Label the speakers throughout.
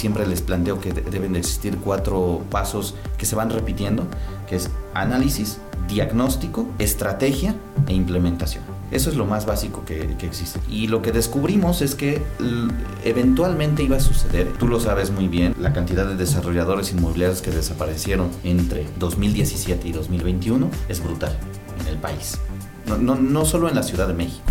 Speaker 1: siempre les planteo que deben de existir cuatro pasos que se van repitiendo, que es análisis, diagnóstico, estrategia e implementación. Eso es lo más básico que, existe. Y lo que descubrimos es que eventualmente iba a suceder, tú lo sabes muy bien, la cantidad de desarrolladores inmobiliarios que desaparecieron entre 2017 y 2021 es brutal en el país. No, no, no solo en la Ciudad de México,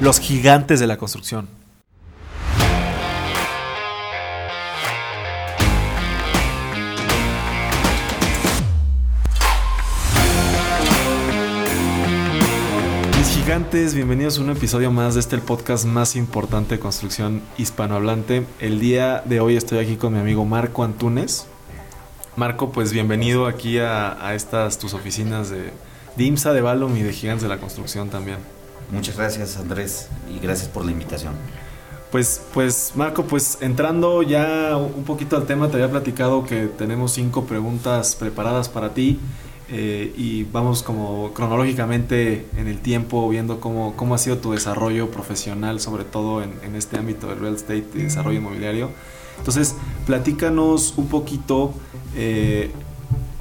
Speaker 2: los gigantes de la construcción. gigantes, bienvenidos a un episodio más de este el podcast más importante de construcción hispanohablante. El día de hoy estoy aquí con mi amigo Marco Antunes. Marco, pues bienvenido aquí a, estas tus oficinas de, IMSA, de Balom y de Gigantes de la Construcción también.
Speaker 1: Muchas gracias Andrés y gracias por la invitación.
Speaker 2: Pues, pues Marco, pues entrando ya un poquito al tema, te había platicado que tenemos cinco preguntas preparadas para ti. Eh, y vamos como cronológicamente en el tiempo viendo cómo, cómo ha sido tu desarrollo profesional, sobre todo en, este ámbito del real estate y desarrollo inmobiliario. Entonces, platícanos un poquito, eh,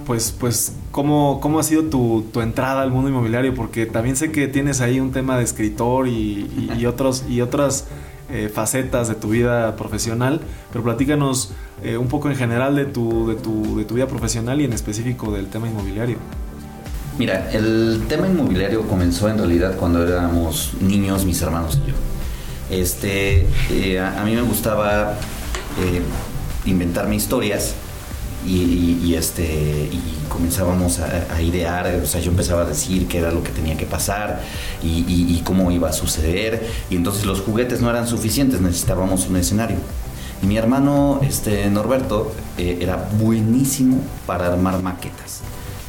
Speaker 2: pues, pues cómo, cómo ha sido tu, tu, entrada al mundo inmobiliario, porque también sé que tienes ahí un tema de escritor y, y, otros, y otras eh, facetas de tu vida profesional, pero platícanos eh, un poco en general de tu, de, tu, de tu vida profesional y en específico del tema inmobiliario.
Speaker 1: Mira, el tema inmobiliario comenzó en realidad cuando éramos niños, mis hermanos y yo. Este, eh, a, mí me gustaba inventarme historias y, este, comenzábamos a, idear, o sea, yo empezaba a decir qué era lo que tenía que pasar y, y cómo iba a suceder. Y entonces los juguetes no eran suficientes, necesitábamos un escenario. Y mi hermano este, Norberto eh, era buenísimo para armar maquetas,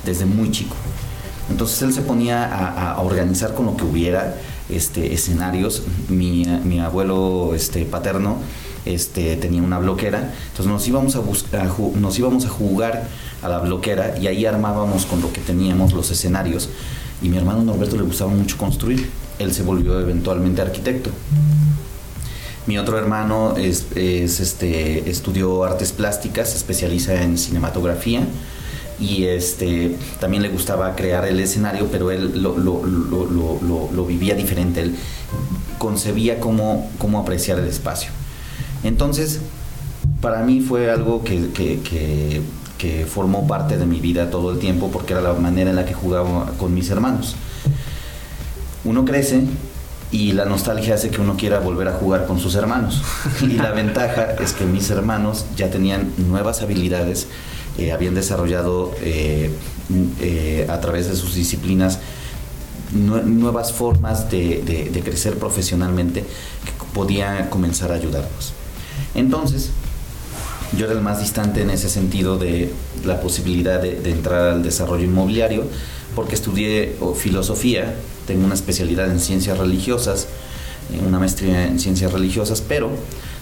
Speaker 1: desde muy chico. Entonces él se ponía a, organizar con lo que hubiera este, escenarios. Mi, mi abuelo este, paterno este, tenía una bloquera, entonces nos íbamos a, buscar, nos íbamos a jugar a la bloquera y ahí armábamos con lo que teníamos los escenarios. Y mi hermano Norberto le gustaba mucho construir. Él se volvió eventualmente arquitecto. Mi otro hermano es, este, estudió artes plásticas, se especializa en cinematografía y este, también le gustaba crear el escenario, pero él lo, vivía diferente, él concebía cómo, cómo, apreciar el espacio. Entonces, para mí fue algo que, que formó parte de mi vida todo el tiempo porque era la manera en la que jugaba con mis hermanos. Uno crece y la nostalgia hace que uno quiera volver a jugar con sus hermanos. Y la ventaja es que mis hermanos ya tenían nuevas habilidades, eh, habían desarrollado eh, eh, a través de sus disciplinas nuevas formas de, crecer profesionalmente que podía comenzar a ayudarnos. Entonces, yo era el más distante en ese sentido de la posibilidad de entrar al desarrollo inmobiliario, porque estudié filosofía. Tengo una especialidad en ciencias religiosas, una maestría en ciencias religiosas, pero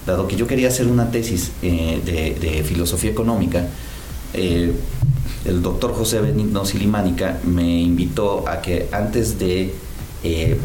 Speaker 1: dado que yo quería hacer una tesis eh, de, filosofía económica, eh, el doctor José Benigno Silimánica me invitó a que antes de eh,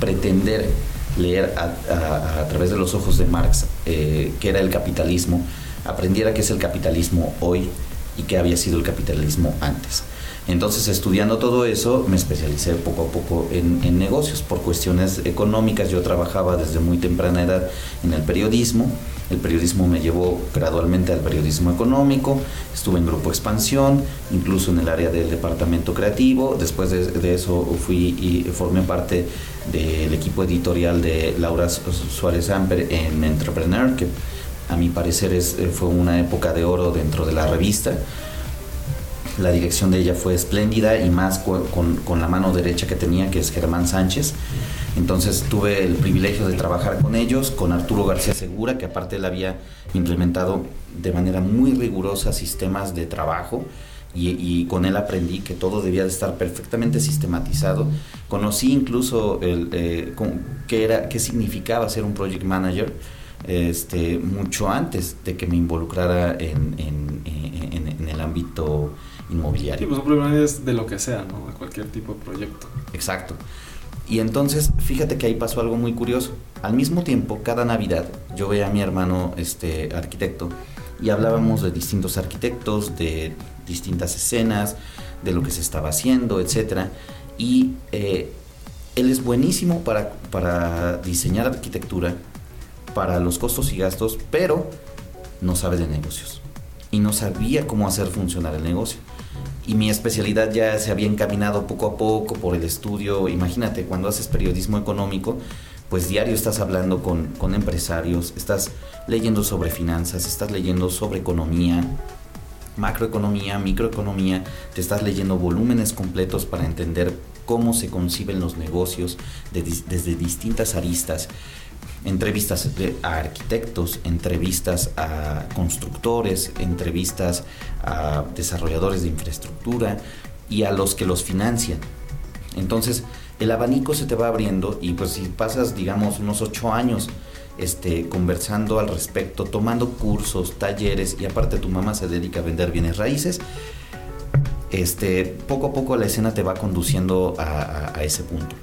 Speaker 1: pretender leer a, través de los ojos de Marx qué era el capitalismo, aprendiera qué es el capitalismo hoy y qué había sido el capitalismo antes. Entonces, estudiando todo eso, me especialicé poco a poco en, negocios. Por cuestiones económicas, yo trabajaba desde muy temprana edad en el periodismo. El periodismo me llevó gradualmente al periodismo económico. Estuve en Grupo Expansión, incluso en el área del departamento creativo. Después de, eso fui y formé parte del equipo editorial de Laura Suárez Amper en Entrepreneur, que a mi parecer es, fue una época de oro dentro de la revista la dirección de ella fue espléndida y más con, la mano derecha que tenía, que es Germán Sánchez. Entonces tuve el privilegio de trabajar con ellos, con Arturo García Segura, que aparte él había implementado de manera muy rigurosa sistemas de trabajo y, con él aprendí que todo debía de estar perfectamente sistematizado. Conocí incluso el, eh, qué, era, qué significaba ser un project manager este, mucho antes de que me involucrara en, en, en, el ámbito inmobiliario.
Speaker 2: Sí, pues un problema es de lo que sea, ¿no? De cualquier tipo de proyecto.
Speaker 1: Exacto. Y entonces, fíjate que ahí pasó algo muy curioso. Al mismo tiempo, cada Navidad, yo veía a mi hermano este, arquitecto y hablábamos de distintos arquitectos, de distintas escenas, de lo que se estaba haciendo, etc. Y eh, él es buenísimo para, para diseñar arquitectura, para los costos y gastos, pero no sabe de negocios. Y no sabía cómo hacer funcionar el negocio y mi especialidad ya se había encaminado poco a poco por el estudio. Imagínate, cuando haces periodismo económico, pues diario estás hablando con, con empresarios, estás leyendo sobre finanzas, estás leyendo sobre economía, macroeconomía, microeconomía, te estás leyendo volúmenes completos para entender cómo se conciben los negocios desde distintas aristas entrevistas a arquitectos, entrevistas a constructores, entrevistas a desarrolladores de infraestructura y a los que los financian. Entonces, el abanico se te va abriendo y pues si pasas, digamos, unos ocho años este, conversando al respecto, tomando cursos, talleres y aparte tu mamá se dedica a vender bienes raíces, este, poco a poco la escena te va conduciendo a ese punto.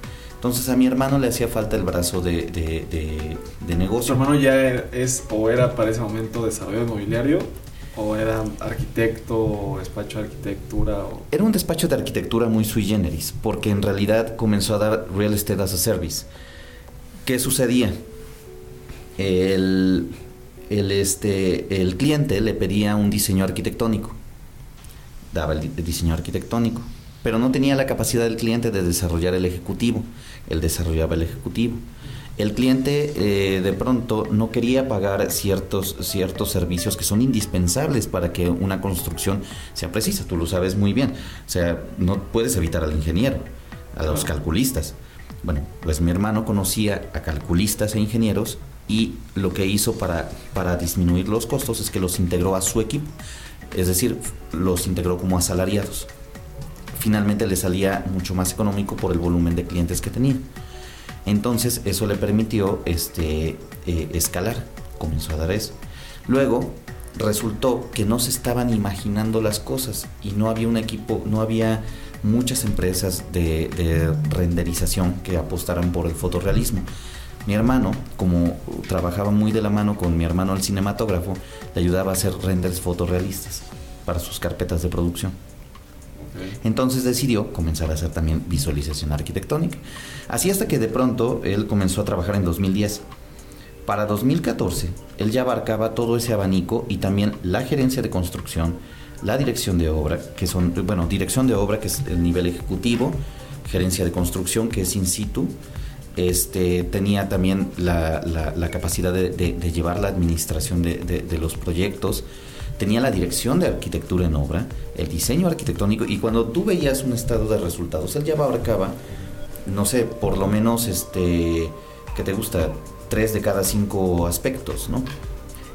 Speaker 1: Entonces a mi hermano le hacía falta el brazo de, de, negocio.
Speaker 2: ¿Tu hermano ya es o era para ese momento desarrollo inmobiliario? ¿O era arquitecto o despacho de arquitectura?
Speaker 1: Era un despacho de arquitectura muy sui generis, porque en realidad comenzó a dar real estate as a service. ¿Qué sucedía? El, el, este, el cliente le pedía un diseño arquitectónico, daba el diseño arquitectónico, pero no tenía la capacidad del cliente de desarrollar el ejecutivo, él desarrollaba el ejecutivo. El cliente eh, de pronto no quería pagar ciertos, ciertos servicios que son indispensables para que una construcción sea precisa, tú lo sabes muy bien. O sea, no puedes evitar al ingeniero, a los calculistas. Bueno, pues mi hermano conocía a calculistas e ingenieros y lo que hizo para, para disminuir los costos es que los integró a su equipo, es decir, los integró como asalariados finalmente le salía mucho más económico por el volumen de clientes que tenía. Entonces eso le permitió este, eh, escalar, comenzó a dar eso. Luego resultó que no se estaban imaginando las cosas y no había un equipo, no había muchas empresas de, de renderización que apostaran por el fotorrealismo. Mi hermano, como trabajaba muy de la mano con mi hermano el cinematógrafo, le ayudaba a hacer renders fotorrealistas para sus carpetas de producción. Entonces decidió comenzar a hacer también visualización arquitectónica. Así hasta que de pronto él comenzó a trabajar en 2010. Para 2014, él ya abarcaba todo ese abanico y también la gerencia de construcción, la dirección de obra, que son, bueno, dirección de obra, que es el nivel ejecutivo, gerencia de construcción, que es in situ, este, tenía también la, capacidad de, llevar la administración de los proyectos, tenía la dirección de arquitectura en obra, el diseño arquitectónico, y cuando tú veías un estado de resultados, él ya abarcaba, no sé, por lo menos, este, que te gusta, tres de cada cinco aspectos, ¿no?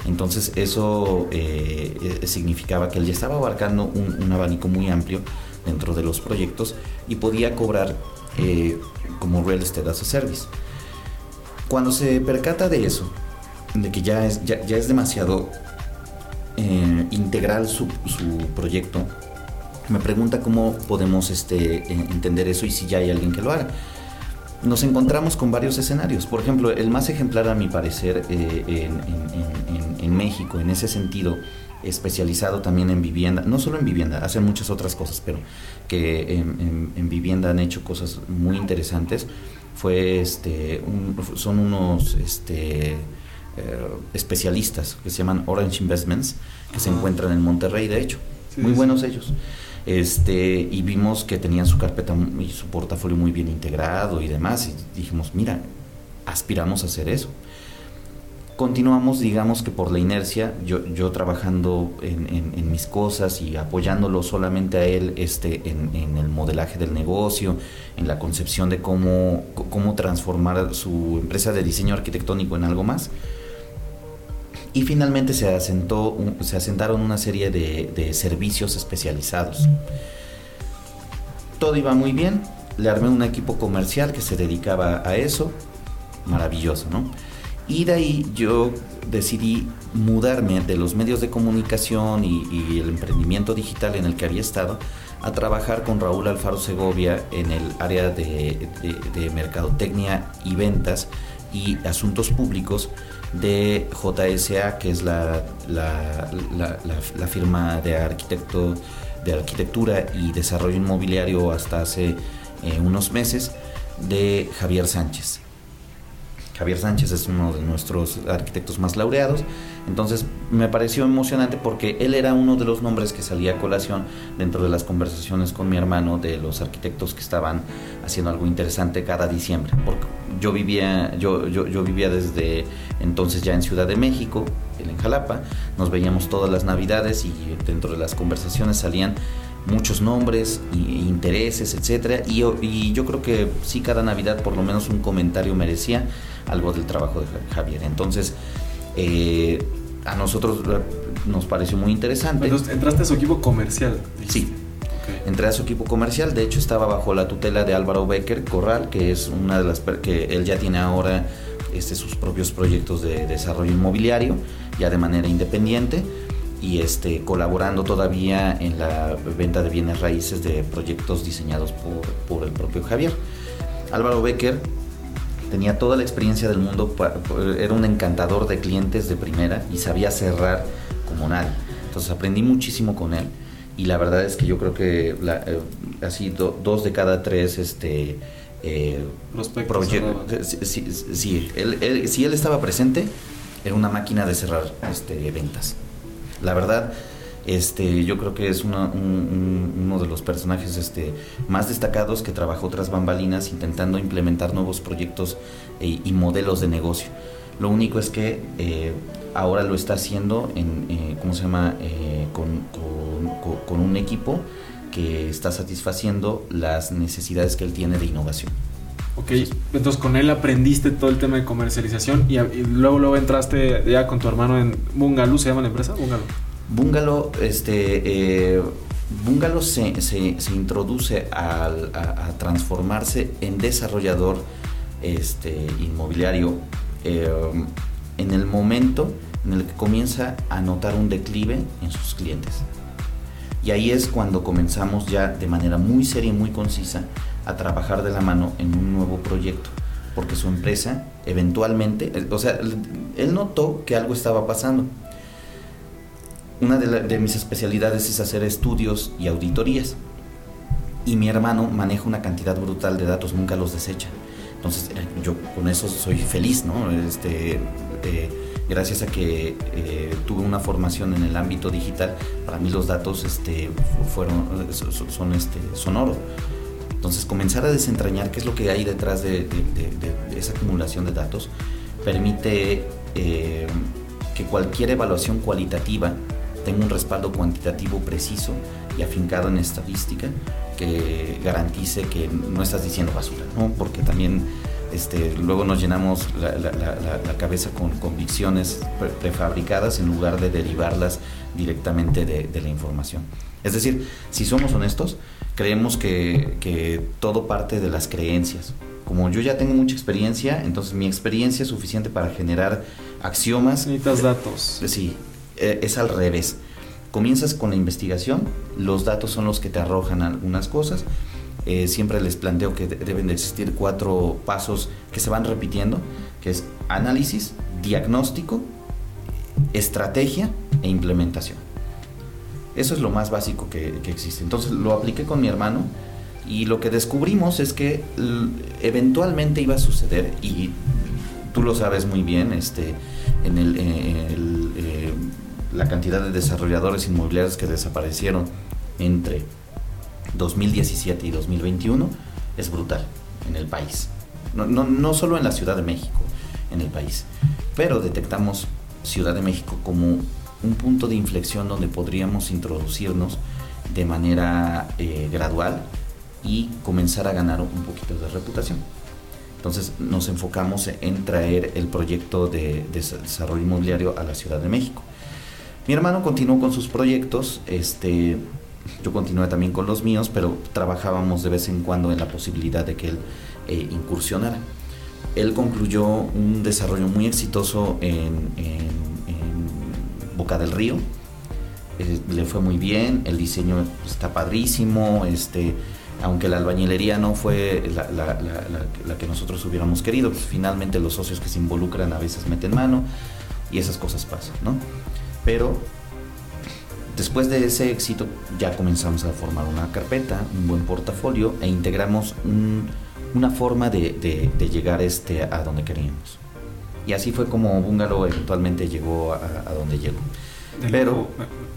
Speaker 1: Entonces eso eh, significaba que él ya estaba abarcando un, abanico muy amplio dentro de los proyectos y podía cobrar eh, como real estate as a service. Cuando se percata de eso, de que ya es, ya es demasiado eh, integral su, proyecto, me pregunta cómo podemos este, eh, entender eso y si ya hay alguien que lo haga. Nos encontramos con varios escenarios. Por ejemplo, el más ejemplar a mi parecer eh, en, México, en ese sentido, especializado también en vivienda, no solo en vivienda, hacen muchas otras cosas, pero que en, vivienda han hecho cosas muy interesantes, fue este, son unos este, especialistas que se llaman Orange Investments, que se encuentran en Monterrey, de hecho. muy buenos ellos. Este, y vimos que tenían su carpeta y su portafolio muy bien integrado y demás. Y dijimos, mira, aspiramos a hacer eso. continuamos, digamos que por la inercia, yo, yo trabajando en, mis cosas y apoyándolo solamente a él este, en, el modelaje del negocio, en la concepción de cómo, cómo transformar su empresa de diseño arquitectónico en algo más. Y finalmente se, asentó, se asentaron una serie de, de servicios especializados. Todo iba muy bien, le armé un equipo comercial que se dedicaba a eso, maravilloso, ¿no? Y de ahí yo decidí mudarme de los medios de comunicación y, el emprendimiento digital en el que había estado a trabajar con Raúl Alfaro Segovia en el área de, mercadotecnia y ventas y asuntos públicos de JSA, que es la, la, firma de, arquitecto, de arquitectura y desarrollo inmobiliario hasta hace eh, unos meses, de Javier Sánchez. Javier Sánchez es uno de nuestros arquitectos más laureados. Entonces me pareció emocionante porque él era uno de los nombres que salía a colación dentro de las conversaciones con mi hermano de los arquitectos que estaban haciendo algo interesante cada diciembre. Porque yo vivía, yo, yo, vivía desde entonces ya en Ciudad de México, él en Jalapa. Nos veíamos todas las navidades y dentro de las conversaciones salían muchos nombres, e intereses, etcétera, y, y, yo creo que sí cada Navidad por lo menos un comentario merecía algo del trabajo de Javier. Entonces, eh, a nosotros nos pareció muy interesante.
Speaker 2: Entonces, entraste a su equipo comercial.
Speaker 1: Sí. Entré a su equipo comercial, de hecho estaba bajo la tutela de Álvaro Becker Corral, que es una de las que él ya tiene ahora este, sus propios proyectos de desarrollo inmobiliario, ya de manera independiente y este, colaborando todavía en la venta de bienes raíces de proyectos diseñados por, por el propio Javier. Álvaro Becker tenía toda la experiencia del mundo, era un encantador de clientes de primera y sabía cerrar como nadie. Entonces aprendí muchísimo con él y la verdad es que yo creo que eh, así dos de cada tres este, eh, proyectos, si, él, si él estaba presente, era una máquina de cerrar este, ventas. La verdad, este, yo creo que es uno de los personajes este, más destacados que trabajó tras bambalinas intentando implementar nuevos proyectos e, y modelos de negocio. Lo único es que eh, ahora lo está haciendo en, eh, ¿cómo se llama? Eh, con, un equipo que está satisfaciendo las necesidades que él tiene de innovación.
Speaker 2: Ok, entonces con él aprendiste todo el tema de comercialización y, luego, luego entraste ya con tu hermano en Bungalow, ¿se llama la empresa? Bungalow.
Speaker 1: Bungalow, este, eh, se, introduce a, transformarse en desarrollador este, inmobiliario eh, en el momento en el que comienza a notar un declive en sus clientes. Y ahí es cuando comenzamos ya de manera muy seria y muy concisa a trabajar de la mano en un nuevo proyecto, porque su empresa eventualmente, o sea, él notó que algo estaba pasando una de, mis especialidades es hacer estudios y auditorías. Y mi hermano maneja una cantidad brutal de datos, nunca los desecha. Entonces eh, yo con eso soy feliz, ¿no? Este, gracias a que eh, tuve una formación en el ámbito digital, para mí los datos este, fueron, son, este, son oro. Entonces comenzar a desentrañar qué es lo que hay detrás de, esa acumulación de datos permite eh, que cualquier evaluación cualitativa tenga un respaldo cuantitativo preciso y afincado en estadística que garantice que no estás diciendo basura, ¿no? porque también este, luego nos llenamos la, cabeza con convicciones prefabricadas en lugar de derivarlas directamente de, la información. Es decir, si somos honestos, creemos que, que todo parte de las creencias. Como yo ya tengo mucha experiencia, entonces mi experiencia es suficiente para generar axiomas.
Speaker 2: Necesitas datos.
Speaker 1: Sí, eh, es al revés. Comienzas con la investigación, los datos son los que te arrojan algunas cosas. Eh, siempre les planteo que deben de existir cuatro pasos que se van repitiendo, que es análisis, diagnóstico, estrategia e implementación. Eso es lo más básico que, que, existe. Entonces lo apliqué con mi hermano y lo que descubrimos es que eventualmente iba a suceder y tú lo sabes muy bien, este, en el, eh, la cantidad de desarrolladores inmobiliarios que desaparecieron entre 2017 y 2021 es brutal en el país. No, no, no, solo en la Ciudad de México, en el país. Pero detectamos Ciudad de México como un punto de inflexión donde podríamos introducirnos de manera eh, gradual y comenzar a ganar un poquito de reputación. Entonces nos enfocamos en traer el proyecto de, desarrollo inmobiliario a la Ciudad de México. Mi hermano continuó con sus proyectos, este, yo continué también con los míos, pero trabajábamos de vez en cuando en la posibilidad de que él eh, incursionara. Él concluyó un desarrollo muy exitoso en, Boca del Río, eh, le fue muy bien, el diseño está padrísimo, este, aunque la albañilería no fue la, que nosotros hubiéramos querido, pues finalmente los socios que se involucran a veces meten mano y esas cosas pasan, ¿no? Pero después de ese éxito ya comenzamos a formar una carpeta, un buen portafolio e integramos una forma de, llegar este, a donde queríamos. Y así fue como Bungalow eventualmente llegó a, donde llegó. Pero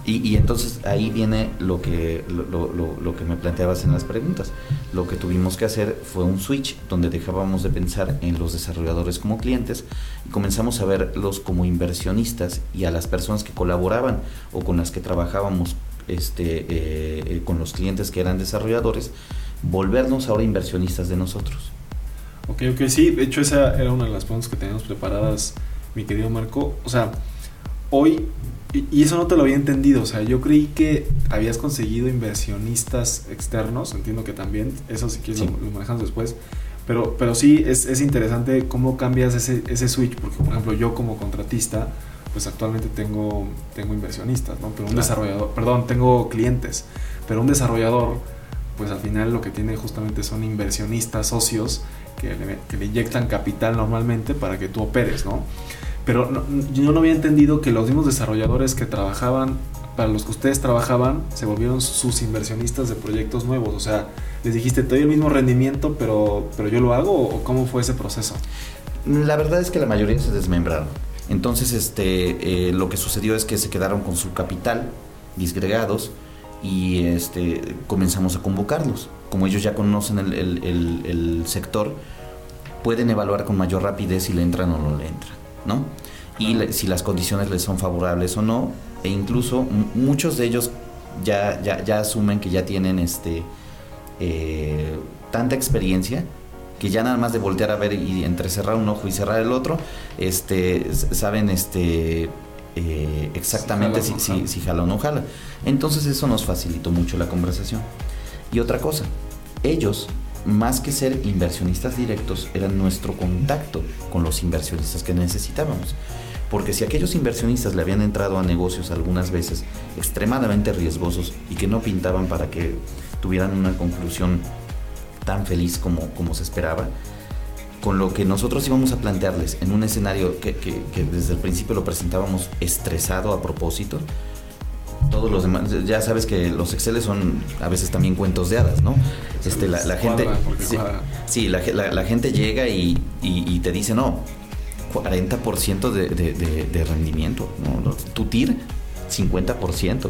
Speaker 1: y, entonces ahí viene lo que, lo, que me planteabas en las preguntas. Lo que tuvimos que hacer fue un switch donde dejábamos de pensar en los desarrolladores como clientes y comenzamos a verlos como inversionistas y a las personas que colaboraban o con las que trabajábamos este, eh, eh, con los clientes que eran desarrolladores, volvernos ahora inversionistas de nosotros.
Speaker 2: Ok, ok, sí, de hecho esa era una de las preguntas que teníamos preparadas, mi querido Marco. O sea, hoy y, eso no te lo había entendido, o sea, yo creí que habías conseguido inversionistas externos, entiendo que también, eso si quieres Lo, manejamos después, pero, pero sí es, es interesante cómo cambias ese, ese switch, porque por ejemplo yo como contratista, pues actualmente tengo, tengo inversionistas, ¿no? Pero un desarrollador, perdón, tengo clientes, pero un desarrollador, pues al final lo que tiene justamente son inversionistas, socios, que le, que le inyectan capital normalmente para que tú operes, ¿no? Pero yo no había entendido que los mismos desarrolladores que trabajaban, para los que ustedes trabajaban, se volvieron sus inversionistas de proyectos nuevos. O sea, les dijiste, te doy el mismo rendimiento, pero, pero yo lo hago, o cómo fue ese proceso?
Speaker 1: La verdad es que la mayoría se desmembraron. Entonces, este, eh, lo que sucedió es que se quedaron con su capital disgregados y este, comenzamos a convocarlos. Como ellos ya conocen el, el sector, pueden evaluar con mayor rapidez si le entran o no le entran. ¿No? Y si las condiciones les son favorables o no, e incluso muchos de ellos ya, ya, asumen que ya tienen este, eh, tanta experiencia que ya nada más de voltear a ver y entre cerrar un ojo y cerrar el otro, este, saben este, eh, exactamente si, si, si, jala o no jala. Entonces eso nos facilitó mucho la conversación. Y otra cosa, ellos más que ser inversionistas directos, eran nuestro contacto con los inversionistas que necesitábamos. Porque si aquellos inversionistas le habían entrado a negocios algunas veces extremadamente riesgosos y que no pintaban para que tuvieran una conclusión tan feliz como, como se esperaba, con lo que nosotros íbamos a plantearles en un escenario que, que desde el principio lo presentábamos estresado a propósito, todos los demás, ya sabes que los Excel son a veces también cuentos de hadas, ¿no? Este, la, gente, sí, la, gente llega y, te dice, no, 40% de, de, rendimiento, ¿no? Tu TIR, 50%.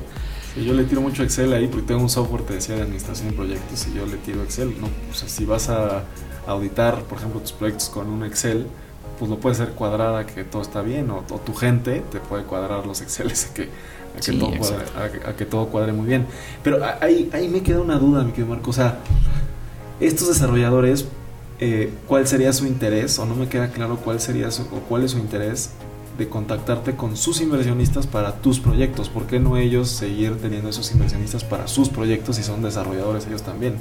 Speaker 2: yo le tiro mucho Excel ahí porque tengo un software, te decía, de administración de proyectos y yo le tiro Excel, ¿no? O sea, si vas a auditar, por ejemplo, tus proyectos con un Excel, pues no puede ser cuadrada que todo está bien, o, tu gente te puede cuadrar los Excel que a que, todo, cuadre, a, que todo cuadre muy bien. Pero ahí, ahí me queda una duda, mi querido Marco. O sea, estos desarrolladores, eh, ¿cuál sería su interés? O no me queda claro cuál sería su, o cuál es su interés de contactarte con sus inversionistas para tus proyectos. ¿Por qué no ellos seguir teniendo esos inversionistas para sus proyectos si son desarrolladores ellos también?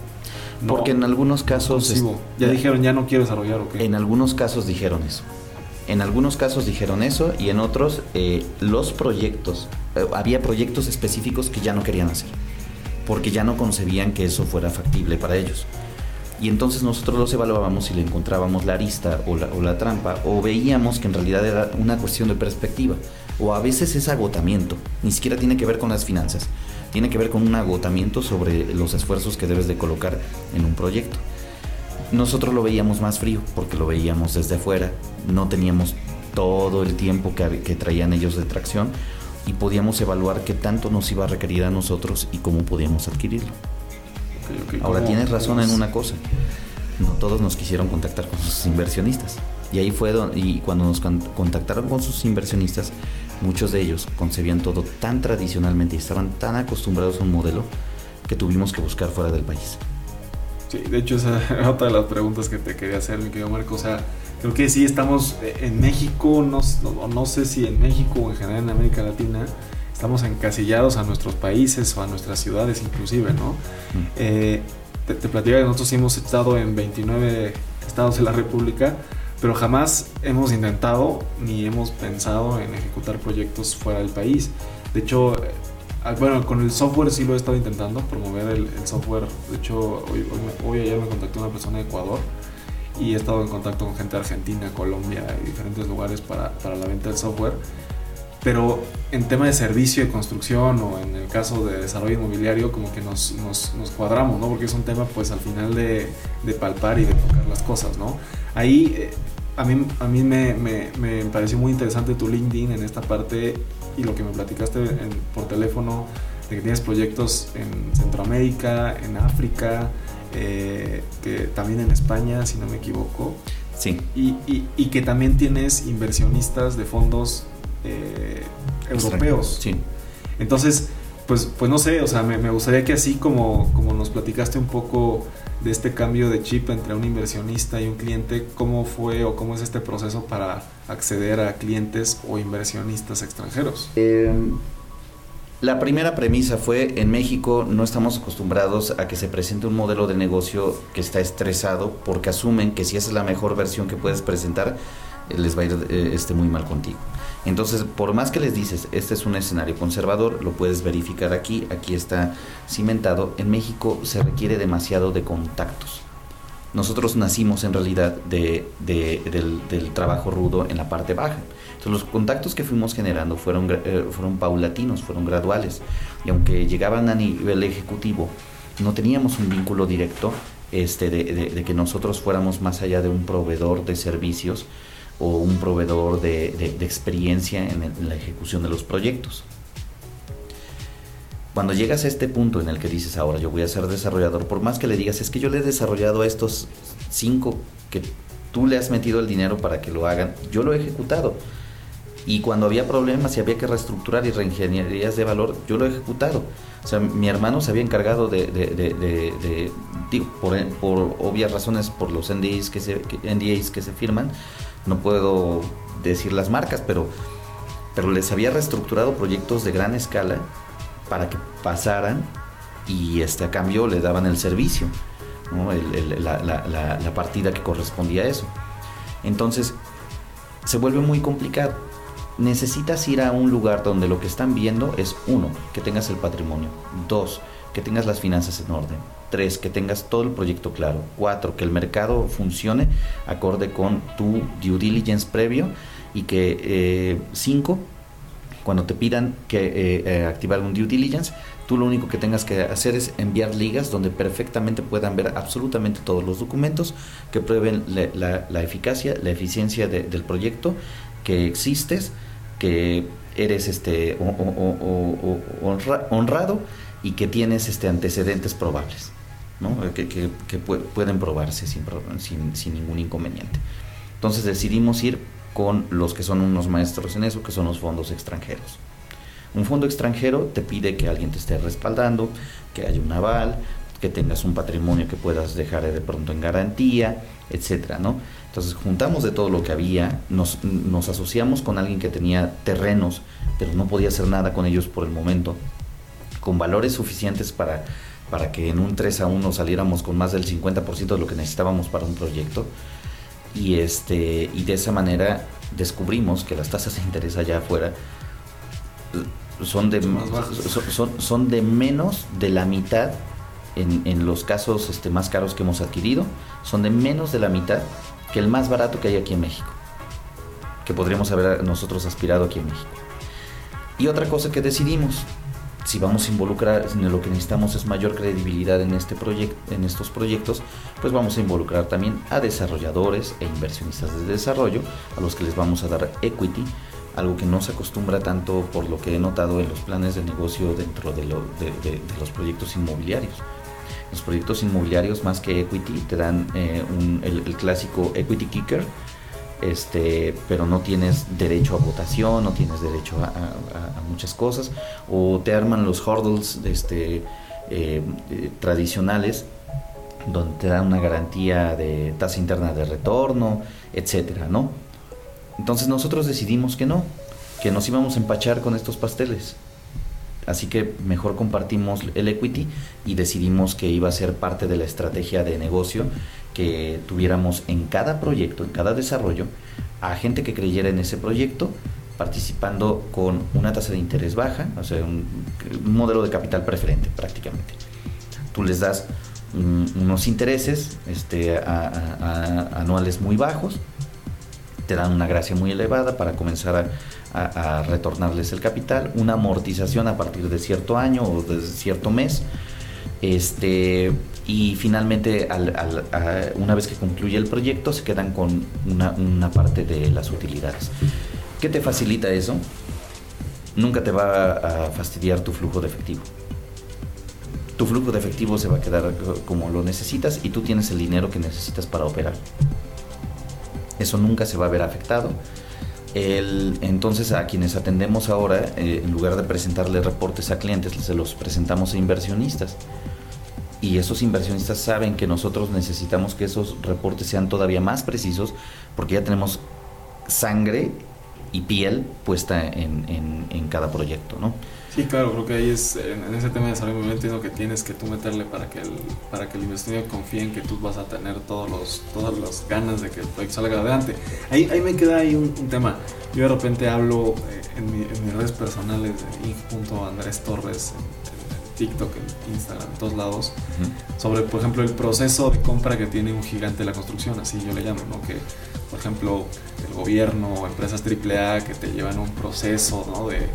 Speaker 1: Porque en algunos casos...
Speaker 2: ya dijeron, ya no quiero desarrollar, ¿o
Speaker 1: En algunos casos dijeron eso. En algunos casos dijeron eso y en otros eh, los proyectos había proyectos específicos que ya no querían hacer, porque ya no concebían que eso fuera factible para ellos. Y entonces nosotros los evaluábamos y le encontrábamos la arista o la, o la trampa, o veíamos que en realidad era una cuestión de perspectiva, o a veces es agotamiento, ni siquiera tiene que ver con las finanzas, tiene que ver con un agotamiento sobre los esfuerzos que debes de colocar en un proyecto. Nosotros lo veíamos más frío porque lo veíamos desde afuera, no teníamos todo el tiempo que, que traían ellos de tracción, y podíamos evaluar qué tanto nos iba a requerir a nosotros y cómo podíamos adquirirlo. Ahora tienes razón en una cosa, no todos nos quisieron contactar con sus inversionistas. Y ahí fue donde, y cuando nos contactaron con sus inversionistas, muchos de ellos concebían todo tan tradicionalmente y estaban tan acostumbrados a un modelo que tuvimos que buscar fuera del país.
Speaker 2: Sí, de hecho esa es otra de las preguntas que te quería hacer, mi querido Marco. O sea, creo que sí estamos en México, no, no, sé si en México o en general en América Latina, estamos encasillados a nuestros países o a nuestras ciudades inclusive, ¿no? Mm. Eh, te, te platico que nosotros hemos estado en 29 estados de la República, pero jamás hemos intentado ni hemos pensado en ejecutar proyectos fuera del país. De hecho, eh, bueno, con el software sí lo he estado intentando, promover el, software. De hecho, hoy, hoy, ayer me contactó una persona de Ecuador y he estado en contacto con gente de Argentina, Colombia y diferentes lugares para, para la venta del software. Pero en tema de servicio de construcción o en el caso de desarrollo inmobiliario, como que nos, nos, nos cuadramos, ¿no? Porque es un tema, pues al final de, de palpar y de tocar las cosas, ¿no? Ahí eh, a mí, a mí me, me, me, pareció muy interesante tu LinkedIn en esta parte y lo que me platicaste por teléfono, de que tienes proyectos en Centroamérica, en África, eh, que también en España, si no me equivoco.
Speaker 1: Sí.
Speaker 2: Y, y, y que también tienes inversionistas de fondos eh, europeos.
Speaker 1: Sí.
Speaker 2: Entonces, pues, pues no sé, o sea, me, gustaría que así como, como nos platicaste un poco de este cambio de chip entre un inversionista y un cliente, ¿cómo fue o cómo es este proceso para acceder a clientes o inversionistas extranjeros?
Speaker 1: Em, la primera premisa fue, en México no estamos acostumbrados a que se presente un modelo de negocio que está estresado porque asumen que si esa es la mejor versión que puedes presentar, les va a ir eh, este, muy mal contigo. Entonces, por más que les dices, este es un escenario conservador, lo puedes verificar aquí, aquí está cimentado, en México se requiere demasiado de contactos. Nosotros nacimos en realidad de, del, trabajo rudo en la parte baja. Entonces los contactos que fuimos generando fueron, eh, fueron paulatinos, fueron graduales. Y aunque llegaban a nivel ejecutivo, no teníamos un vínculo directo este, de que nosotros fuéramos más allá de un proveedor de servicios, o un proveedor de, experiencia en, la ejecución de los proyectos. Cuando llegas a este punto en el que dices ahora yo voy a ser desarrollador, por más que le digas es que yo le he desarrollado a estos cinco que tú le has metido el dinero para que lo hagan, yo lo he ejecutado. Y cuando había problemas y había que reestructurar y reingenierías de valor, yo lo he ejecutado. O sea, mi hermano se había encargado de, de, digo, por, por, obvias razones, por los NDAs que se, NDAs que se firman, no puedo decir las marcas, pero, pero les había reestructurado proyectos de gran escala para que pasaran y este, a cambio le daban el servicio, la, partida que correspondía a eso. Entonces, se vuelve muy complicado. Necesitas ir a un lugar donde lo que están viendo es, uno, que tengas el patrimonio, dos, que tengas las finanzas en orden, Tres, que tengas todo el proyecto claro. Cuatro, que el mercado funcione acorde con tu due diligence previo. Y que eh, cinco, cuando te pidan que eh, eh, activar un due diligence, tú lo único que tengas que hacer es enviar ligas donde perfectamente puedan ver absolutamente todos los documentos que prueben la, eficacia, la eficiencia del proyecto, que existes, que eres este honrado y que tienes este antecedentes probables que, pueden probarse sin, sin, ningún inconveniente. Entonces decidimos ir con los que son unos maestros en eso, que son los fondos extranjeros. Un fondo extranjero te pide que alguien te esté respaldando, que haya un aval, que tengas un patrimonio que puedas dejar de pronto en garantía, etcétera, ¿no? Entonces juntamos de todo lo que había, nos, nos asociamos con alguien que tenía terrenos, pero no podía hacer nada con ellos por el momento, con valores suficientes para para que en un 3 a 1 saliéramos con más del 50% de lo que necesitábamos para un proyecto. Y, este, y de esa manera descubrimos que las tasas de interés allá afuera eh, son de, son, son, de menos de la mitad en, en, los casos este, más caros que hemos adquirido, son de menos de la mitad que el más barato que hay aquí en México, que podríamos haber nosotros aspirado aquí en México. Y otra cosa que decidimos, si vamos a involucrar, lo que necesitamos es mayor credibilidad en, este proyecto, en estos proyectos, pues vamos a involucrar también a desarrolladores e inversionistas de desarrollo, a los que les vamos a dar equity, algo que no se acostumbra tanto por lo que he notado en los planes de negocio dentro de, los proyectos inmobiliarios. Los proyectos inmobiliarios más que equity te dan eh, el, clásico equity kicker, este, pero no tienes derecho a votación, no tienes derecho a, muchas cosas, o te arman los hurdles este, eh, eh, tradicionales donde te dan una garantía de tasa interna de retorno, etcétera, ¿no? Entonces nosotros decidimos que no, que nos íbamos a empachar con estos pasteles. Así que mejor compartimos el equity y decidimos que iba a ser parte de la estrategia de negocio que tuviéramos en cada proyecto, en cada desarrollo, a gente que creyera en ese proyecto, participando con una tasa de interés baja, o sea, un, modelo de capital preferente prácticamente. Tú les das unos intereses este, anuales muy bajos, te dan una gracia muy elevada para comenzar a, retornarles el capital, una amortización a partir de cierto año o de cierto mes, este, y finalmente una vez que concluye el proyecto se quedan con una, parte de las utilidades. ¿Qué te facilita eso? Nunca te va a fastidiar tu flujo de efectivo. Tu flujo de efectivo se va a quedar como lo necesitas y tú tienes el dinero que necesitas para operar. Eso nunca se va a ver afectado. Entonces a quienes atendemos ahora, eh, en lugar de presentarle reportes a clientes, se los presentamos a inversionistas y esos inversionistas saben que nosotros necesitamos que esos reportes sean todavía más precisos porque ya tenemos sangre y piel puesta en, en, cada proyecto, ¿no?
Speaker 2: Sí, claro, creo que ahí es, en, ese tema de desarrollo momento entiendo que tienes que tú meterle para que el, para que el inversionista confíe en que tú vas a tener todos los, todas las ganas de que el proyecto salga adelante. Ahí, ahí me queda ahí un, tema. Yo de repente hablo eh, en, en, mis redes personales de Andrés Torres, TikTok, en Instagram, en todos lados, sobre, por ejemplo, el proceso de compra que tiene un gigante de la construcción, así yo le llamo, ¿no? Que, por ejemplo, el gobierno empresas AAA que te llevan un proceso, ¿no? De,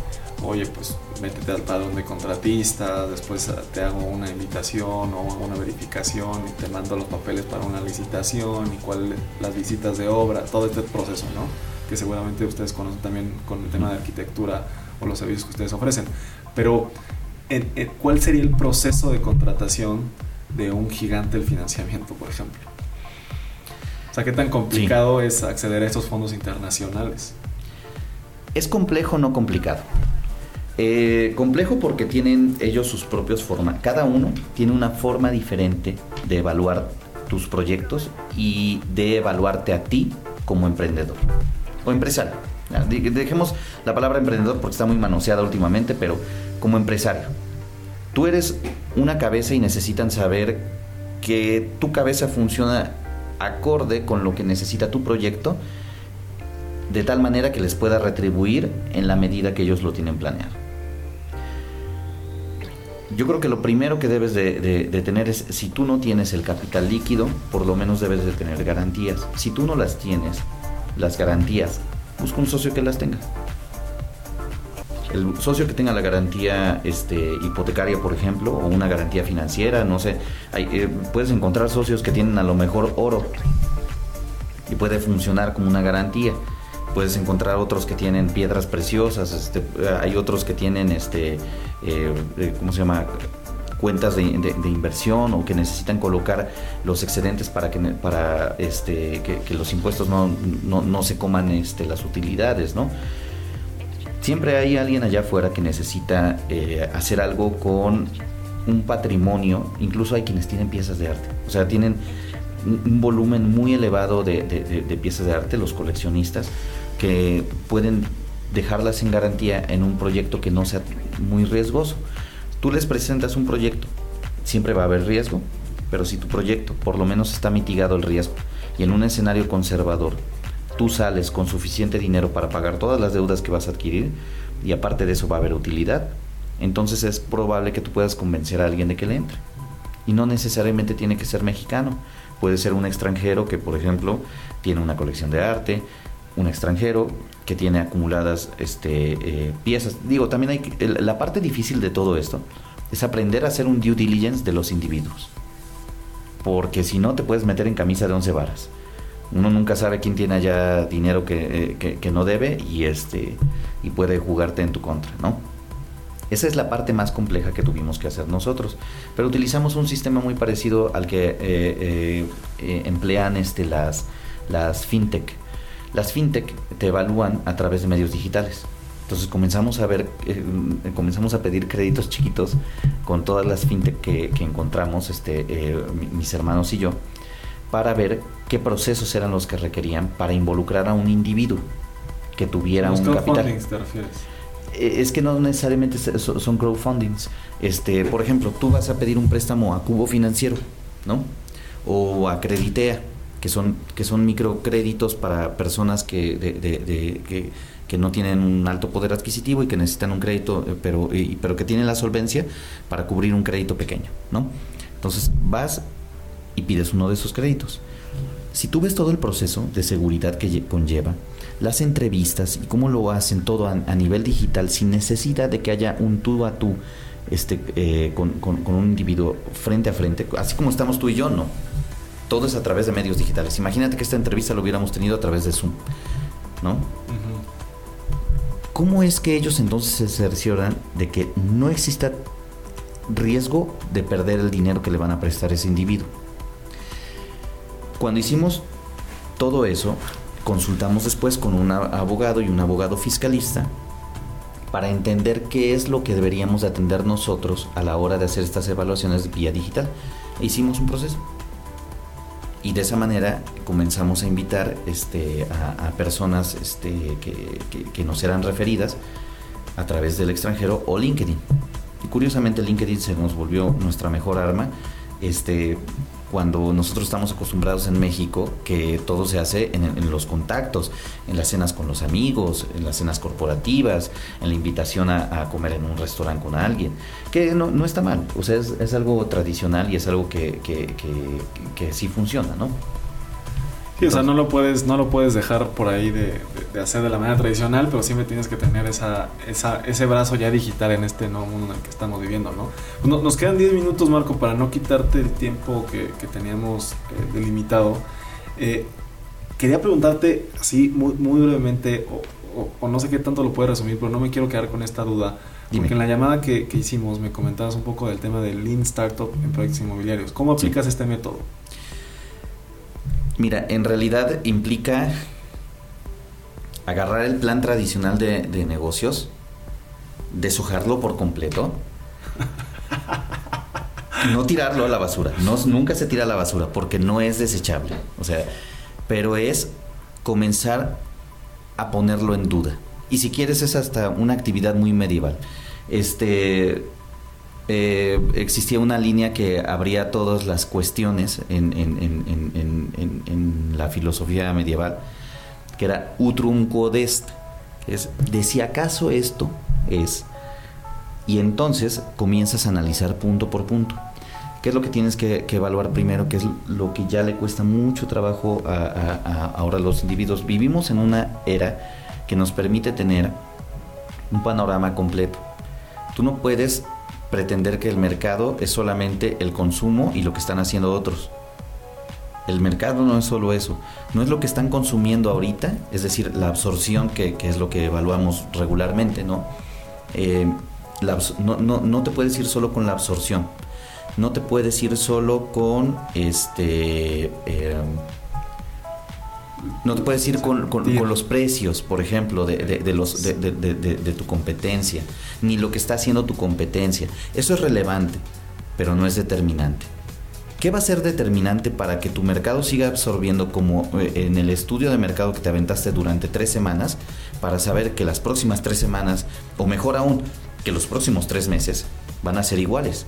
Speaker 2: oye, pues métete al padrón de contratista, después te hago una invitación o una verificación y te mando los papeles para una licitación y cuál las visitas de obra, todo este proceso, ¿no? Que seguramente ustedes conocen también con el tema de arquitectura o los servicios que ustedes ofrecen. Pero ¿cuál sería el proceso de contratación de un gigante del financiamiento, por ejemplo? O sea, ¿qué tan complicado es acceder a estos fondos internacionales?
Speaker 1: Es complejo, no complicado. Eh, complejo porque tienen ellos sus propios formas. Cada uno tiene una forma diferente de evaluar tus proyectos y de evaluarte a ti como emprendedor o empresario. Dejemos la palabra emprendedor porque está muy manoseada últimamente, pero como empresario. Tú eres una cabeza y necesitan saber que tu cabeza funciona acorde con lo que necesita tu proyecto, de tal manera que les pueda retribuir en la medida que ellos lo tienen planeado. Yo creo que lo primero que debes de, tener es, si tú no tienes el capital líquido, por lo menos debes de tener garantías. Si tú no las tienes, las garantías, busca un socio que las tenga el socio que tenga la garantía este, hipotecaria, por ejemplo, o una garantía financiera, no sé, eh, puedes encontrar socios que tienen a lo mejor oro y puede funcionar como una garantía. Puedes encontrar otros que tienen piedras preciosas, este, hay otros que tienen, este, eh, eh, ¿cómo se llama? cuentas de, inversión o que necesitan colocar los excedentes para que para este que, los impuestos no, no, no, se coman este las utilidades no siempre hay alguien allá afuera que necesita eh, hacer algo con un patrimonio, incluso hay quienes tienen piezas de arte, o sea, tienen un volumen muy elevado de, piezas de arte, los coleccionistas, que pueden dejarlas en garantía en un proyecto que no sea muy riesgoso. Tú les presentas un proyecto, siempre va a haber riesgo, pero si tu proyecto por lo menos está mitigado el riesgo y en un escenario conservador tú sales con suficiente dinero para pagar todas las deudas que vas a adquirir y aparte de eso va a haber utilidad, entonces es probable que tú puedas convencer a alguien de que le entre. Y no necesariamente tiene que ser mexicano, puede ser un extranjero que, por ejemplo, tiene una colección de arte, un extranjero que tiene acumuladas este, eh, piezas. Digo, también hay la parte difícil de todo esto es aprender a hacer un due diligence de los individuos. Porque si no te puedes meter en camisa de once varas uno nunca sabe quién tiene allá dinero eh, que, no debe y este y puede jugarte en tu contra, ¿no? Esa es la parte más compleja que tuvimos que hacer nosotros. Pero utilizamos un sistema muy parecido al que eh, eh, emplean este, las, las fintech. Las fintech te evalúan a través de medios digitales. Entonces comenzamos a ver, eh, comenzamos a pedir créditos chiquitos con todas las fintech que, encontramos, este, eh, mis hermanos y yo, para ver qué procesos eran los que requerían para involucrar a un individuo que tuviera un capital.
Speaker 2: te refieres?
Speaker 1: Eh, es que no necesariamente son crowdfundings. Este, por ejemplo, tú vas a pedir un préstamo a Cubo Financiero, ¿no? O a Creditea, que son, que son microcréditos para personas que, de, que que no tienen un alto poder adquisitivo y que necesitan un crédito, eh, pero, pero que tienen la solvencia para cubrir un crédito pequeño, ¿no? Entonces vas y pides uno de esos créditos. Si tú ves todo el proceso de seguridad que conlleva, las entrevistas y cómo lo hacen todo a, nivel digital sin necesidad de que haya un tú a tú este, eh, con, un individuo frente a frente, así como estamos tú y yo, no. Todo es a través de medios digitales. Imagínate que esta entrevista lo hubiéramos tenido a través de Zoom, ¿no? ¿Cómo es que ellos entonces se cercioran de que no exista riesgo de perder el dinero que le van a prestar ese individuo? Cuando hicimos todo eso, consultamos después con un abogado y un abogado fiscalista para entender qué es lo que deberíamos de atender nosotros a la hora de hacer estas evaluaciones vía digital. E hicimos un proceso y de esa manera comenzamos a invitar este, a, personas este, que, nos eran referidas a través del extranjero o LinkedIn. Y curiosamente LinkedIn se nos volvió nuestra mejor arma. Este, cuando nosotros estamos acostumbrados en México que todo se hace en, los contactos, en las cenas con los amigos, en las cenas corporativas, en la invitación a, comer en un restaurante con alguien, que no, no está mal, o sea, es, algo tradicional y es algo que, que, que sí funciona, ¿no?
Speaker 2: Sí, o sea, no lo puedes, no lo puedes dejar por ahí de, hacer de la manera tradicional, pero siempre tienes que tener esa, esa, ese brazo ya digital en este nuevo mundo en el que estamos viviendo, ¿no? Pues nos quedan 10 minutos, Marco, para no quitarte el tiempo que, teníamos eh, delimitado. Eh, quería preguntarte así muy, muy brevemente, o, no sé qué tanto lo puedes resumir, pero no me quiero quedar con esta duda. Porque en la llamada que, hicimos me comentabas un poco del tema del Lean Startup en proyectos inmobiliarios. ¿Cómo aplicas este método?
Speaker 1: Mira, en realidad implica agarrar el plan tradicional de, negocios, deshojarlo por completo, no tirarlo a la basura. No, nunca se tira a la basura porque no es desechable. O sea, pero es comenzar a ponerlo en duda. Y si quieres es hasta una actividad muy medieval. Este, eh, existía una línea que abría todas las cuestiones en, la filosofía medieval, que era utrum quodest, es de si acaso esto es, y entonces comienzas a analizar punto por punto. ¿Qué es lo que tienes que, evaluar primero? ¿Qué es lo que ya le cuesta mucho trabajo a, ahora los individuos? Vivimos en una era que nos permite tener un panorama completo. Tú no puedes pretender que el mercado es solamente el consumo y lo que están haciendo otros. El mercado no es solo eso, no es lo que están consumiendo ahorita, es decir, la absorción, que, es lo que evaluamos regularmente, ¿no? Eh, no, te puedes ir solo con la absorción, no te puedes ir solo con este... Eh, no te puedes ir con, los precios, por ejemplo, de, los, de, tu competencia, ni lo que está haciendo tu competencia. Eso es relevante, pero no es determinante. ¿Qué va a ser determinante para que tu mercado siga absorbiendo como eh, en el estudio de mercado que te aventaste durante tres semanas, para saber que las próximas tres semanas, o mejor aún, que los próximos tres meses van a ser iguales?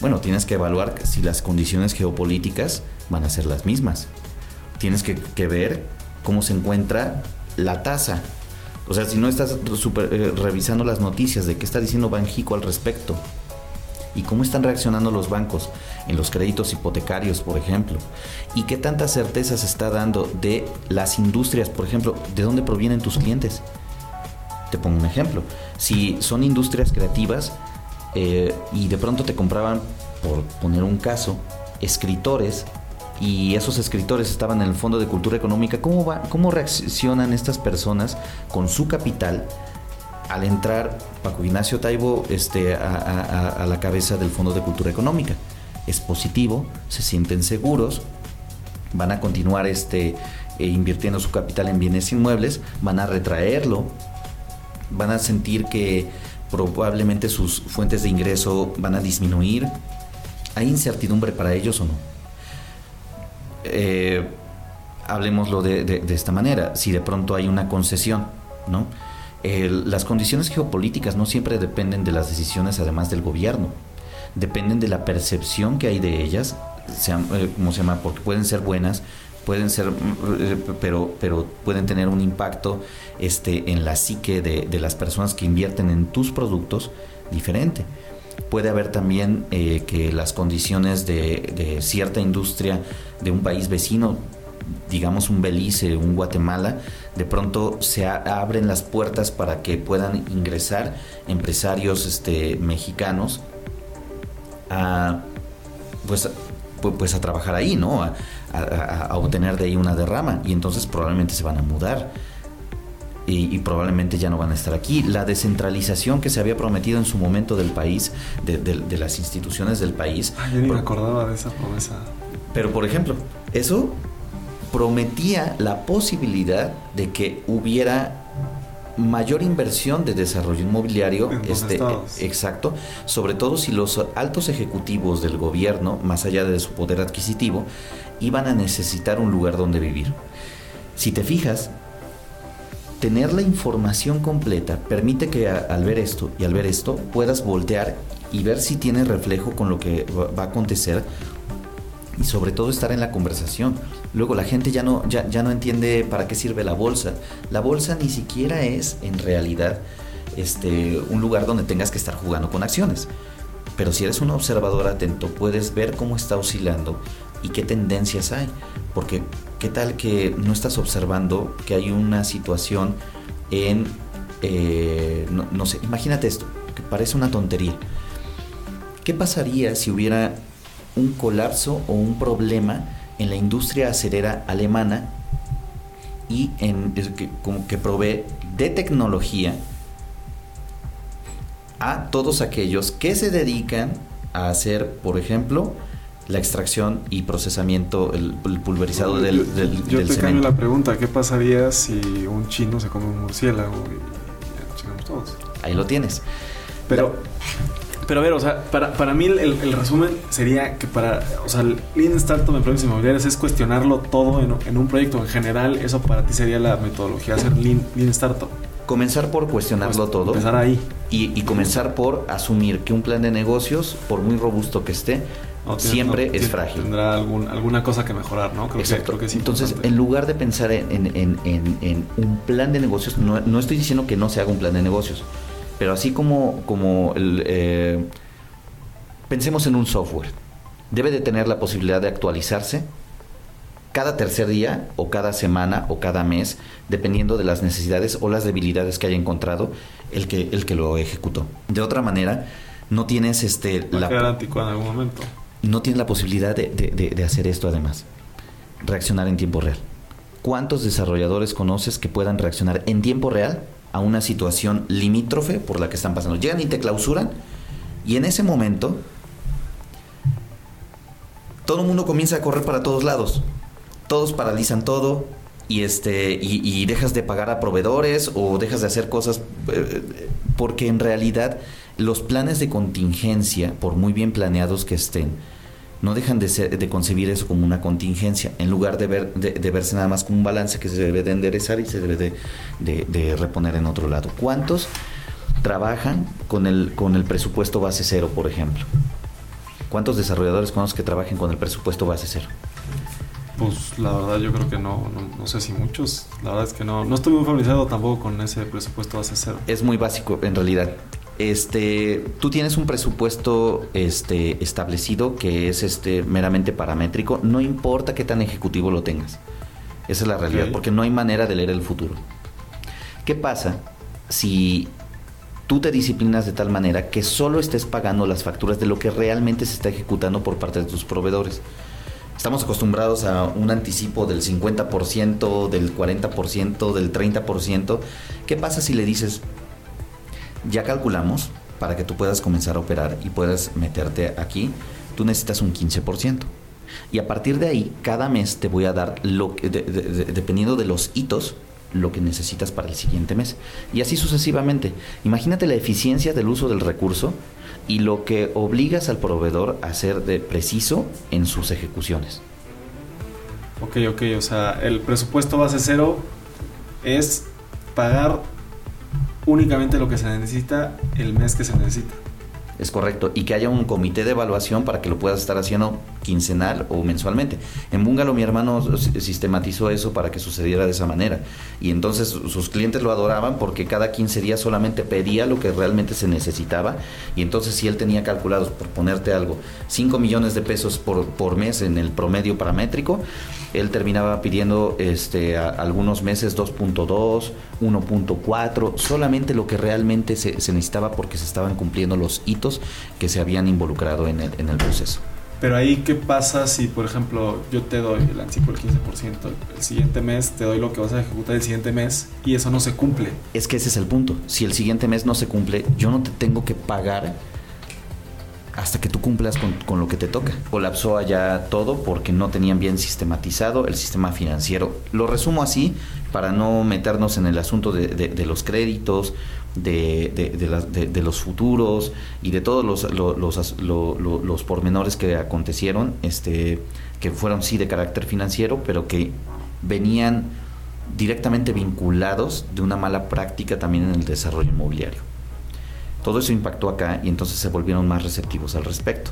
Speaker 1: Bueno, tienes que evaluar si las condiciones geopolíticas van a ser las mismas tienes que, ver cómo se encuentra la tasa. O sea, si no estás eh, revisando las noticias de qué está diciendo Banjico al respecto y cómo están reaccionando los bancos en los créditos hipotecarios, por ejemplo, y qué tanta certeza se está dando de las industrias, por ejemplo, de dónde provienen tus clientes. Te pongo un ejemplo. Si son industrias creativas eh, y de pronto te compraban, por poner un caso, escritores y esos escritores estaban en el Fondo de Cultura Económica, ¿cómo, reaccionan estas personas con su capital al entrar Paco Ignacio Taibo este, a, la cabeza del Fondo de Cultura Económica? Es positivo, se sienten seguros, van a continuar este, eh, invirtiendo su capital en bienes inmuebles, van a retraerlo, van a sentir que probablemente sus fuentes de ingreso van a disminuir. ¿Hay incertidumbre para ellos o no? Eh, hablemoslo de, esta manera, si de pronto hay una concesión, ¿no? las condiciones geopolíticas no siempre dependen de las decisiones además del gobierno, dependen de la percepción que hay de ellas, eh, ¿cómo se llama? Porque pueden ser buenas, pueden ser, eh, pero, pero pueden tener un impacto este, en la psique de, las personas que invierten en tus productos diferente. Puede haber también eh, que las condiciones de, cierta industria de un país vecino, digamos un Belice, un Guatemala, de pronto se abren las puertas para que puedan ingresar empresarios este, mexicanos a, pues, pues a trabajar ahí, ¿no? A, obtener de ahí una derrama y entonces probablemente se van a mudar. Y, probablemente ya no van a estar aquí. La descentralización que se había prometido en su momento del país, de, las instituciones del país.
Speaker 2: yo ni me acordaba de esa promesa.
Speaker 1: Pero por ejemplo, eso prometía la posibilidad de que hubiera mayor inversión de desarrollo inmobiliario, este, exacto, sobre todo si los altos ejecutivos del gobierno, más allá de su poder adquisitivo, iban a necesitar un lugar donde vivir. Si te fijas, tener la información completa permite que al ver esto y al ver esto puedas voltear y ver si tiene reflejo con lo que va a acontecer y sobre todo estar en la conversación. Luego la gente ya no, ya, ya no entiende para qué sirve la bolsa. La bolsa ni siquiera es en realidad este, un lugar donde tengas que estar jugando con acciones. Pero si eres un observador atento, puedes ver cómo está oscilando y qué tendencias hay. Porque qué tal que no estás observando que hay una situación en, eh, no, sé, imagínate esto, que parece una tontería. ¿Qué pasaría si hubiera un colapso o un problema en la industria acerera alemana y en, que provee de tecnología a todos aquellos que se dedican a hacer, por ejemplo, la extracción y procesamiento, el, pulverizado del, del,
Speaker 2: Yo te cambio la pregunta, ¿qué pasaría si un chino se come un murciélago y ya todos?
Speaker 1: Ahí lo tienes.
Speaker 2: Pero... Pero a ver, o sea, para, para mí el, resumen sería que para, o sea, el Lean Startup en proyectos inmobiliarios es cuestionarlo todo en, un proyecto. En general, eso para ti sería la metodología, hacer Lean, lean Startup.
Speaker 1: Comenzar por cuestionarlo pues, todo.
Speaker 2: Empezar ahí.
Speaker 1: Y, comenzar por asumir que un plan de negocios, por muy robusto que esté, siempre es frágil.
Speaker 2: Tendrá algún, alguna cosa que mejorar, ¿no?
Speaker 1: Creo Exacto. Que, Entonces, en lugar de pensar en, en, en, un plan de negocios, no, no estoy diciendo que no se haga un plan de negocios pero así como, como el, eh, pensemos en un software, debe de tener la posibilidad de actualizarse cada tercer día o cada semana o cada mes, dependiendo de las necesidades o las debilidades que haya encontrado el que, el que lo ejecutó. De otra manera, no tienes este...
Speaker 2: la, en algún momento.
Speaker 1: No tienes la posibilidad de, de hacer esto además. Reaccionar en tiempo real. ¿Cuántos desarrolladores conoces que puedan reaccionar en tiempo real a una situación limítrofe por la que están pasando. Llegan y te clausuran y en ese momento todo el mundo comienza a correr para todos lados. Todos paralizan todo y este y, dejas de pagar a proveedores o dejas de hacer cosas eh, porque en realidad los planes de contingencia, por muy bien planeados que estén, no dejan de, de concebir eso como una contingencia, en lugar de, ver, de, verse nada más como un balance que se debe de enderezar y se debe de, reponer en otro lado. ¿Cuántos trabajan con el, con el presupuesto base cero, por ejemplo? ¿Cuántos desarrolladores conozco que trabajen con el presupuesto base cero?
Speaker 2: Pues la verdad yo creo que no, no, sé si muchos, la verdad es que no, no estoy muy familiarizado tampoco con ese presupuesto base cero.
Speaker 1: Es muy básico en realidad este, tú tienes un presupuesto este, establecido que es este, meramente paramétrico, no importa qué tan ejecutivo lo tengas. Esa es la realidad, porque no hay manera de leer el futuro. ¿Qué pasa si tú te disciplinas de tal manera que solo estés pagando las facturas de lo que realmente se está ejecutando por parte de tus proveedores? Estamos acostumbrados a un anticipo del 50%, del 40%, del 30%. ¿Qué pasa si le dices, ya calculamos para que tú puedas comenzar a operar y puedas meterte aquí, tú necesitas un 15%. Y a partir de ahí, cada mes te voy a dar, lo que, dependiendo de los hitos, lo que necesitas para el siguiente mes. Y así sucesivamente. Imagínate la eficiencia del uso del recurso y lo que obligas al proveedor a ser de preciso en sus ejecuciones.
Speaker 2: Ok, ok, o sea, el presupuesto base cero es pagar únicamente lo que se necesita el mes que se necesita.
Speaker 1: Es correcto. Y que haya un comité de evaluación para que lo puedas estar haciendo quincenal o mensualmente. En Bungalow mi hermano sistematizó eso para que sucediera de esa manera. Y entonces sus clientes lo adoraban porque cada 15 días solamente pedía lo que realmente se necesitaba. Y entonces si él tenía calculados, por ponerte algo, 5 millones de pesos por, por mes en el promedio paramétrico, él terminaba pidiendo este, algunos meses 2.2, 1.4, solamente lo que realmente se, necesitaba porque se estaban cumpliendo los hitos que se habían involucrado en el, en el proceso.
Speaker 2: Pero ahí, ¿qué pasa si, por ejemplo, yo te doy el anticipo del 15%, el siguiente mes te doy lo que vas a ejecutar el siguiente mes y eso no se cumple?
Speaker 1: Es que ese es el punto. Si el siguiente mes no se cumple, yo no te tengo que pagar hasta que tú cumplas con, lo que te toca. Colapsó allá todo porque no tenían bien sistematizado el sistema financiero. Lo resumo así para no meternos en el asunto de, los créditos, de, los futuros y de todos los, los, los, pormenores que acontecieron, este, que fueron sí de carácter financiero, pero que venían directamente vinculados de una mala práctica también en el desarrollo inmobiliario. Todo eso impactó acá y entonces se volvieron más receptivos al respecto.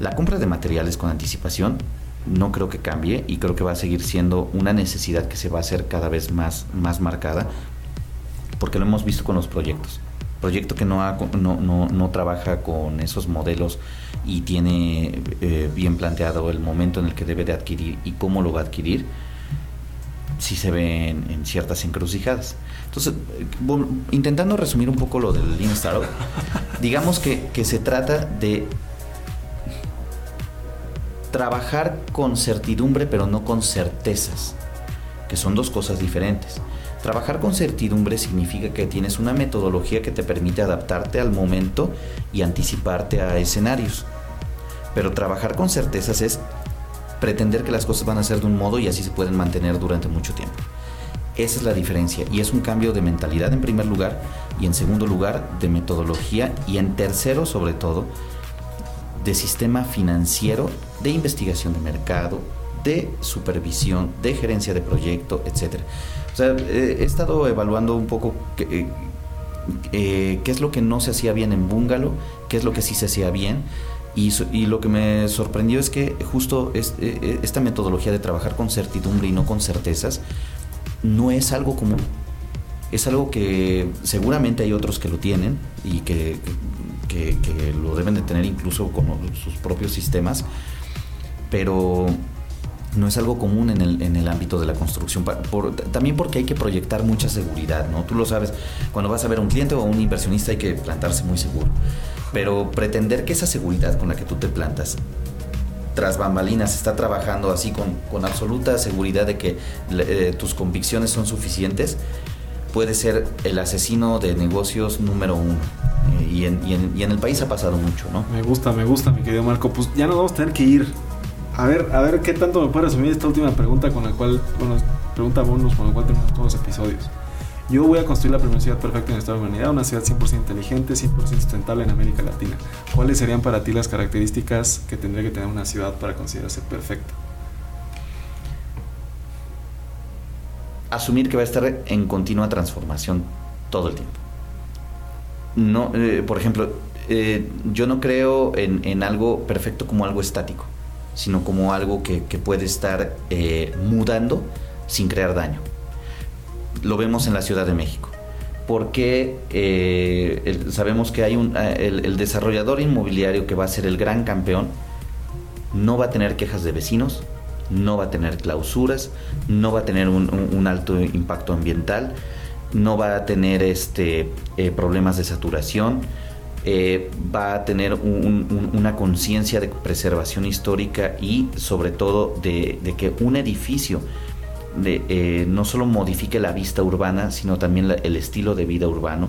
Speaker 1: La compra de materiales con anticipación no creo que cambie y creo que va a seguir siendo una necesidad que se va a hacer cada vez más, más marcada porque lo hemos visto con los proyectos. Proyecto que no, no, no, trabaja con esos modelos y tiene eh, bien planteado el momento en el que debe de adquirir y cómo lo va a adquirir, sí se ve en ciertas encrucijadas. Entonces, intentando resumir un poco lo del Lean digamos que, que se trata de trabajar con certidumbre pero no con certezas, que son dos cosas diferentes. Trabajar con certidumbre significa que tienes una metodología que te permite adaptarte al momento y anticiparte a escenarios. Pero trabajar con certezas es pretender que las cosas van a ser de un modo y así se pueden mantener durante mucho tiempo. Esa es la diferencia y es un cambio de mentalidad en primer lugar y en segundo lugar de metodología y en tercero sobre todo de sistema financiero, de investigación de mercado, de supervisión, de gerencia de proyecto, etc. O sea, he estado evaluando un poco qué, eh, qué es lo que no se hacía bien en Bungalow, qué es lo que sí se hacía bien. Y, y, lo que me sorprendió es que justo eh, eh, esta metodología de trabajar con certidumbre y no con certezas no es algo común. Es algo que seguramente hay otros que lo tienen y que, lo deben de tener incluso con sus propios sistemas, pero no es algo común en el, en el ámbito de la construcción. también porque hay que proyectar mucha seguridad, ¿no? Tú lo sabes, cuando vas a ver a un cliente o a un inversionista hay que plantarse muy seguro. Pero pretender que esa seguridad con la que tú te plantas tras bambalinas está trabajando así con, absoluta seguridad de que eh, tus convicciones son suficientes, puede ser el asesino de negocios número uno. Eh, y, en, el país ha pasado mucho, ¿no?
Speaker 2: Me gusta, me gusta, mi querido Marco. Pues ya nos vamos a tener que ir. A ver, a ver qué tanto me puede resumir esta última pregunta con la cual, bueno, pregunta bonus con la cual terminamos todos los episodios. Yo voy a construir la primera ciudad perfecta en Estado de humanidad, una ciudad 100% inteligente, 100% sustentable en América Latina. ¿Cuáles serían para ti las características que tendría que tener una ciudad para considerarse perfecta?
Speaker 1: Asumir que va a estar en continua transformación todo el tiempo. No, eh, por ejemplo, eh, yo no creo en, algo perfecto como algo estático, sino como algo que, puede estar eh, mudando sin crear daño lo vemos en la Ciudad de México. Porque eh, sabemos que hay un, eh, el, desarrollador inmobiliario que va a ser el gran campeón no va a tener quejas de vecinos, no va a tener clausuras, no va a tener un, alto impacto ambiental, no va a tener este, problemas de saturación, va a tener una conciencia de preservación histórica y sobre todo de, que un edificio eh, no solo modifique la vista urbana, sino también el estilo de vida urbano,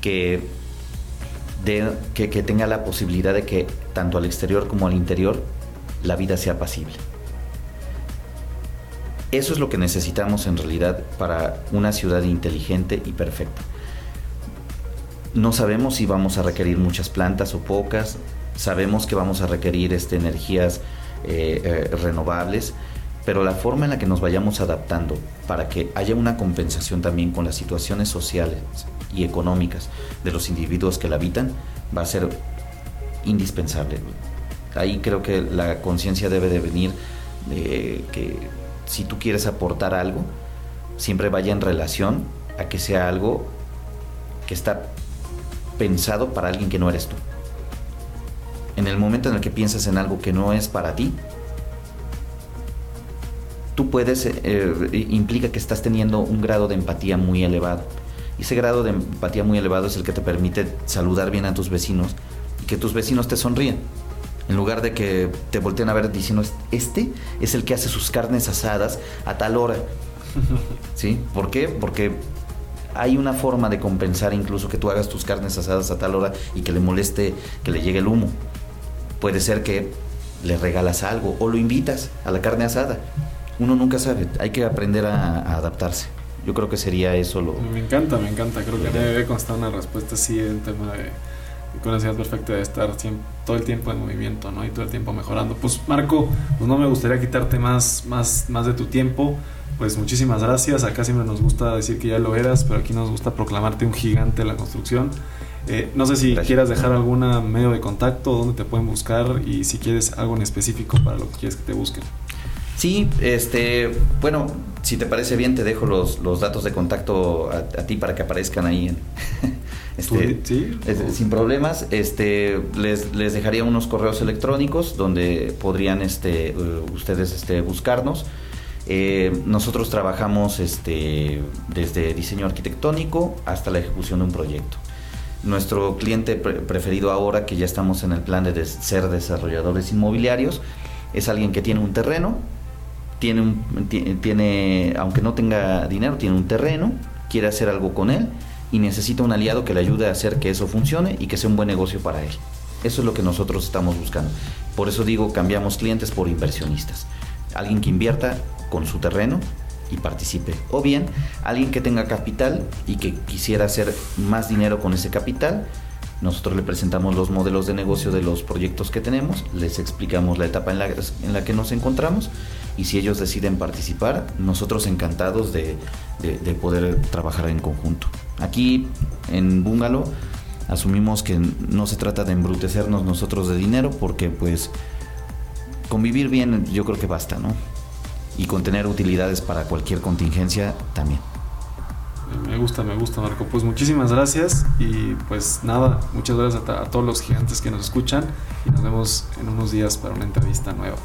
Speaker 1: que, que, tenga la posibilidad de que tanto al exterior como al interior la vida sea pasible. Eso es lo que necesitamos en realidad para una ciudad inteligente y perfecta. No sabemos si vamos a requerir muchas plantas o pocas, sabemos que vamos a requerir este, energías eh, eh, renovables, pero la forma en la que nos vayamos adaptando para que haya una compensación también con las situaciones sociales y económicas de los individuos que la habitan va a ser indispensable. Ahí creo que la conciencia debe de venir de que si tú quieres aportar algo, siempre vaya en relación a que sea algo que está pensado para alguien que no eres tú. En el momento en el que piensas en algo que no es para ti, tú puedes, eh, implica que estás teniendo un grado de empatía muy elevado. Y ese grado de empatía muy elevado es el que te permite saludar bien a tus vecinos y que tus vecinos te sonríen. En lugar de que te volteen a ver diciendo, este es el que hace sus carnes asadas a tal hora. ¿Sí? ¿Por qué? Porque hay una forma de compensar incluso que tú hagas tus carnes asadas a tal hora y que le moleste que le llegue el humo. Puede ser que le regalas algo o lo invitas a la carne asada uno nunca sabe, hay que aprender a, adaptarse. Yo creo que sería eso lo...
Speaker 2: Me encanta, me encanta, creo que debe constar una respuesta así en tema de, con ciudad perfecta de estar todo el tiempo en movimiento, ¿no? Y todo el tiempo mejorando. Pues Marco, pues no me gustaría quitarte más, más, más de tu tiempo. Pues muchísimas gracias. Acá siempre nos gusta decir que ya lo eras, pero aquí nos gusta proclamarte un gigante en la construcción. Eh, no sé si quieras dejar algún medio de contacto, donde te pueden buscar y si quieres algo en específico para lo que quieres que te busquen.
Speaker 1: Sí, este, bueno, si te parece bien, te dejo los, los datos de contacto a, ti para que aparezcan ahí. En, este, ¿Sí? sin problemas. Este, les, les, dejaría unos correos electrónicos donde podrían este, eh, ustedes este, buscarnos. Eh, nosotros trabajamos este, desde diseño arquitectónico hasta la ejecución de un proyecto. Nuestro cliente preferido ahora, que ya estamos en el plan de ser desarrolladores inmobiliarios, es alguien que tiene un terreno, tiene, un, tiene, aunque no tenga dinero, tiene un terreno, quiere hacer algo con él y necesita un aliado que le ayude a hacer que eso funcione y que sea un buen negocio para él. Eso es lo que nosotros estamos buscando. Por eso digo, cambiamos clientes por inversionistas. Alguien que invierta con su terreno y participe. O bien, alguien que tenga capital y que quisiera hacer más dinero con ese capital. Nosotros le presentamos los modelos de negocio de los proyectos que tenemos, les explicamos la etapa en la, en la que nos encontramos y si ellos deciden participar, nosotros encantados de, poder trabajar en conjunto. Aquí en Bungalow asumimos que no se trata de embrutecernos nosotros de dinero porque pues convivir bien yo creo que basta, ¿no? Y con tener utilidades para cualquier contingencia también.
Speaker 2: Me gusta, me gusta Marco. Pues muchísimas gracias y pues nada, muchas gracias a todos los gigantes que nos escuchan y nos vemos en unos días para una entrevista nueva.